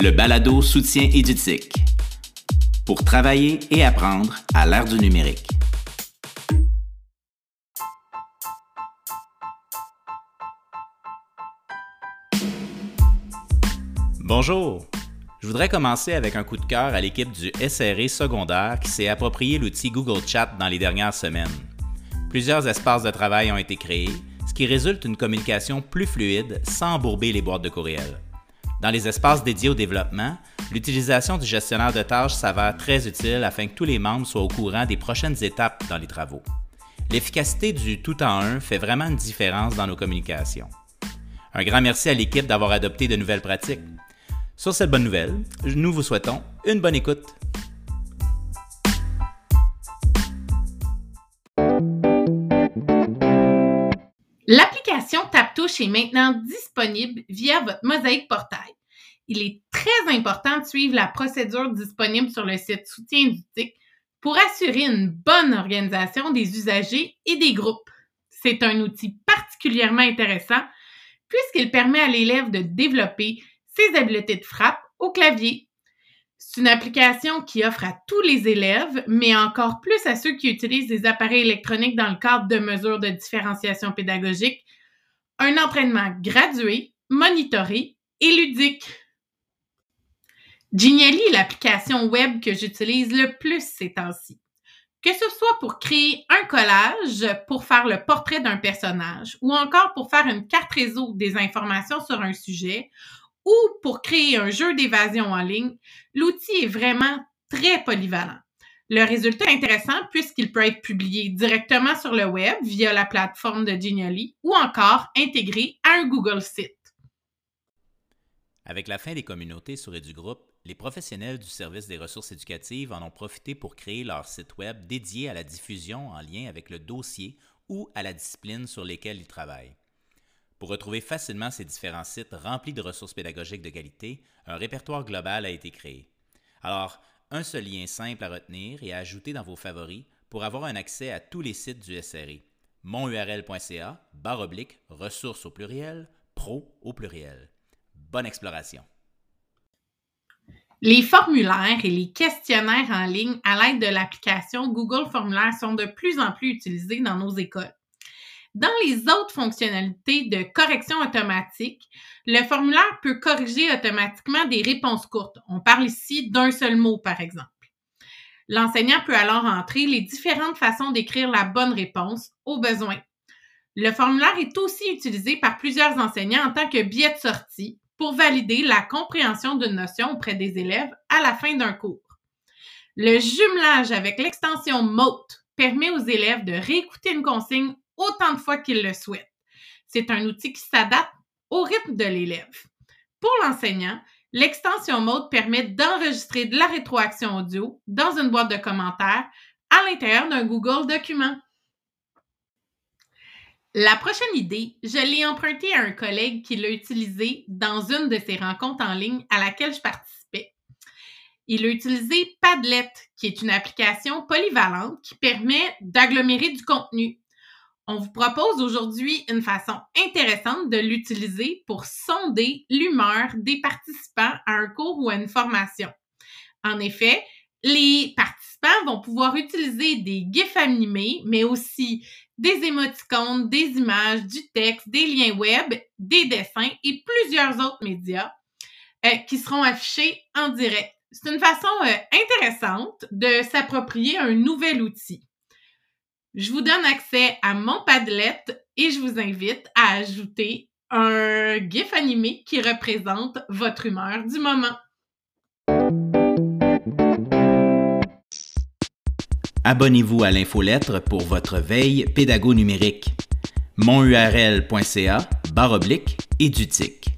le balado soutien édutique. Pour travailler et apprendre à l'ère du numérique. Bonjour. Je voudrais commencer avec un coup de cœur à l'équipe du SRE secondaire qui s'est approprié l'outil Google Chat dans les dernières semaines. Plusieurs espaces de travail ont été créés, ce qui résulte une communication plus fluide sans embourber les boîtes de courriel. Dans les espaces dédiés au développement, l'utilisation du gestionnaire de tâches s'avère très utile afin que tous les membres soient au courant des prochaines étapes dans les travaux. L'efficacité du tout en un fait vraiment une différence dans nos communications. Un grand merci à l'équipe d'avoir adopté de nouvelles pratiques. Sur cette bonne nouvelle, nous vous souhaitons une bonne écoute. TapTouche est maintenant disponible via votre Mosaïque Portail. Il est très important de suivre la procédure disponible sur le site Soutien édutique pour assurer une bonne organisation des usagers et des groupes. C'est un outil particulièrement intéressant puisqu'il permet à l'élève de développer ses habiletés de frappe au clavier c'est une application qui offre à tous les élèves, mais encore plus à ceux qui utilisent des appareils électroniques dans le cadre de mesures de différenciation pédagogique, un entraînement gradué, monitoré et ludique. Genially est l'application web que j'utilise le plus ces temps-ci. Que ce soit pour créer un collage, pour faire le portrait d'un personnage, ou encore pour faire une carte réseau des informations sur un sujet, ou pour créer un jeu d'évasion en ligne, l'outil est vraiment très polyvalent. Le résultat est intéressant puisqu'il peut être publié directement sur le web via la plateforme de Genially ou encore intégré à un Google Site. Avec la fin des communautés sur EduGroupe, les professionnels du service des ressources éducatives en ont profité pour créer leur site web dédié à la diffusion en lien avec le dossier ou à la discipline sur lesquelles ils travaillent. Pour retrouver facilement ces différents sites remplis de ressources pédagogiques de qualité, un répertoire global a été créé. Alors, un seul lien simple à retenir et à ajouter dans vos favoris pour avoir un accès à tous les sites du SRI. monurl.ca, barre oblique, ressources au pluriel, pro au pluriel. Bonne exploration. Les formulaires et les questionnaires en ligne à l'aide de l'application Google Formulaire sont de plus en plus utilisés dans nos écoles. Dans les autres fonctionnalités de correction automatique, le formulaire peut corriger automatiquement des réponses courtes. On parle ici d'un seul mot, par exemple. L'enseignant peut alors entrer les différentes façons d'écrire la bonne réponse au besoin. Le formulaire est aussi utilisé par plusieurs enseignants en tant que biais de sortie pour valider la compréhension d'une notion auprès des élèves à la fin d'un cours. Le jumelage avec l'extension MOTE permet aux élèves de réécouter une consigne autant de fois qu'il le souhaite. C'est un outil qui s'adapte au rythme de l'élève. Pour l'enseignant, l'extension Mode permet d'enregistrer de la rétroaction audio dans une boîte de commentaires à l'intérieur d'un Google document. La prochaine idée, je l'ai empruntée à un collègue qui l'a utilisée dans une de ses rencontres en ligne à laquelle je participais. Il a utilisé Padlet, qui est une application polyvalente qui permet d'agglomérer du contenu on vous propose aujourd'hui une façon intéressante de l'utiliser pour sonder l'humeur des participants à un cours ou à une formation. En effet, les participants vont pouvoir utiliser des GIFs animés, mais aussi des émoticônes, des images, du texte, des liens web, des dessins et plusieurs autres médias euh, qui seront affichés en direct. C'est une façon euh, intéressante de s'approprier un nouvel outil. Je vous donne accès à mon Padlet et je vous invite à ajouter un GIF animé qui représente votre humeur du moment. Abonnez-vous à l'infolettre pour votre veille pédago-numérique. monurl.ca barre oblique édutique.